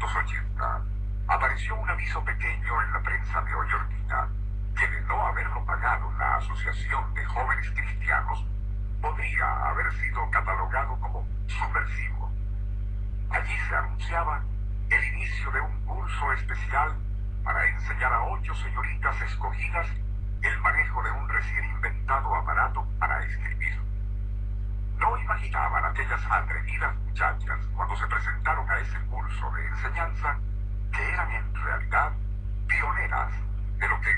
1980, apareció un aviso pequeño en la prensa neoyorquina que de no haberlo pagado la Asociación de Jóvenes Cristianos, podría haber sido catalogado como subversivo. Allí se anunciaba el inicio de un curso especial para enseñar a ocho señoritas escogidas el manejo de un recién inventado aparato para escribir. No imaginaban aquellas atrevidas muchachas cuando se presentaron a ese curso de enseñanza que eran en realidad pioneras de lo que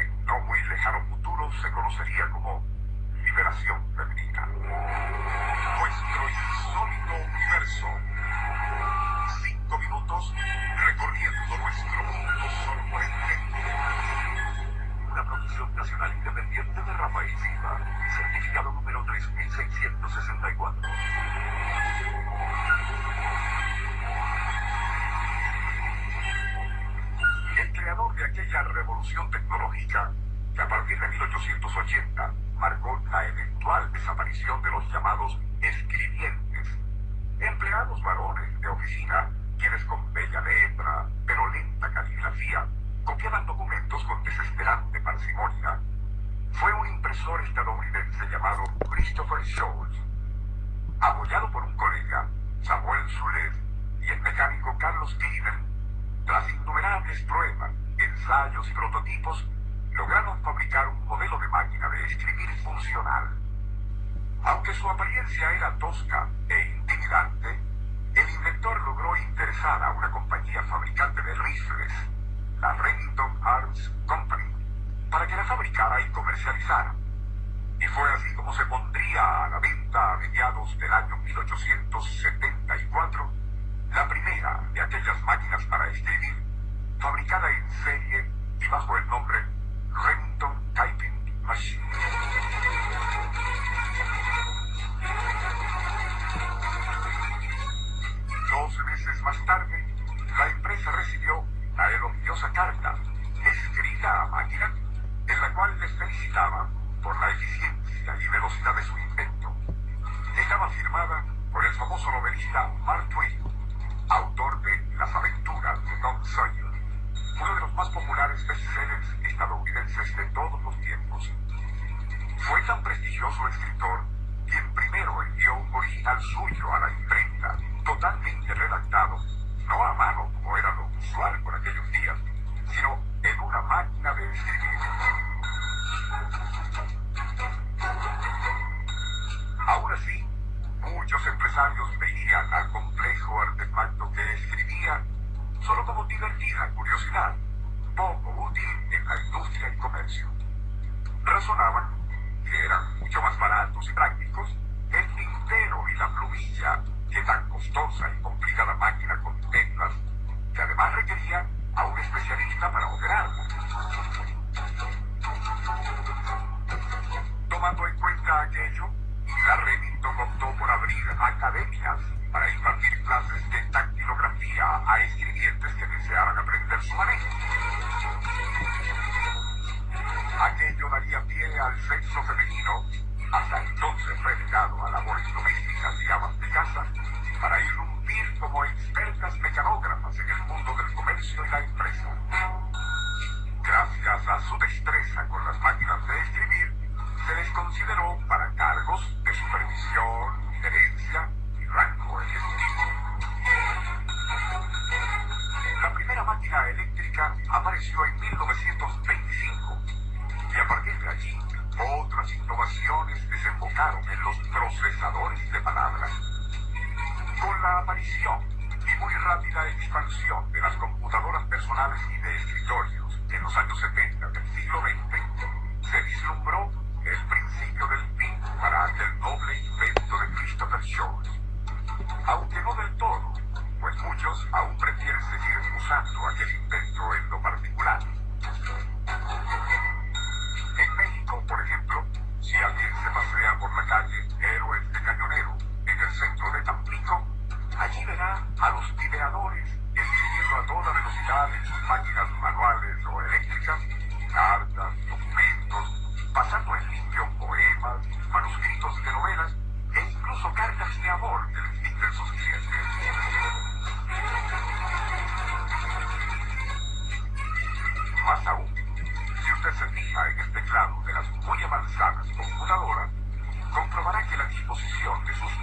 en no muy lejano futuro se conocería como liberación femenina. Nuestro insólito universo. Cinco minutos recorriendo nuestro mundo sorprendente. Una producción nacional independiente de Rafael Silva, certificado número 3664. El creador de aquella revolución tecnológica que a partir de 1880 marcó la eventual desaparición de los llamados escribientes, empleados varones de oficina quienes con bella letra pero lenta caligrafía copiaban documentos con desesperante parsimonia, fue un impresor estadounidense llamado Christopher Scholz, apoyado por un colega, Samuel Sulet, y el mecánico Carlos Steven, tras innumerables pruebas, ensayos y prototipos, lograron fabricar un modelo de máquina de escribir funcional. Aunque su apariencia era tosca e intimidante, el inventor logró interesar a una compañía fabricante de rifles, la Remington Arms Company, para que la fabricara y comercializara. Fue así como se pondría a la venta a mediados del año 1874 la primera de aquellas máquinas para escribir, fabricada en serie y bajo el nombre Remington Typing Machine. Dos meses más tarde, la empresa recibió la elogiosa carta, escrita a máquina, en la cual les felicitaba por la eficiencia y velocidad de su invento. Estaba firmada por el famoso novelista Mark Twain, autor de Las aventuras de Tom Sawyer, uno de los más populares bestsellers estadounidenses de todos los tiempos. Fue tan prestigioso escritor quien primero envió un original suyo a la imprenta, totalmente redactado, no a mano como era lo usual por aquellos días, sino en una máquina de escribir. Aún así, muchos empresarios veían al complejo artefacto que escribía solo como divertida curiosidad, poco útil en la industria y comercio. Razonaban que eran mucho más baratos y prácticos el tintero y la plumilla que tan costosa y complicada máquina con teclas, que además requería a un especialista para operarla. Tomando en cuenta aquello, la Remington optó por abrir academias para impartir clases de dactilografía en 1925 y a partir de allí otras innovaciones desembocaron en los procesadores de palabras. Con la aparición y muy rápida expansión de las computadoras personales y de escritorios en los años 70 del siglo XX, se vislumbró el principio del fin para aquel noble invento de Christopher Scholz. Aunque no del todo, muchos aún prefieren seguir usando aquel invento en lo particular. En México, por ejemplo, si alguien se pasea por la calle Héroes de Cañonero en el centro de Tampico, allí verá a los Si usted se fija en el teclado de las muy avanzadas computadoras, comprobará que la disposición de sus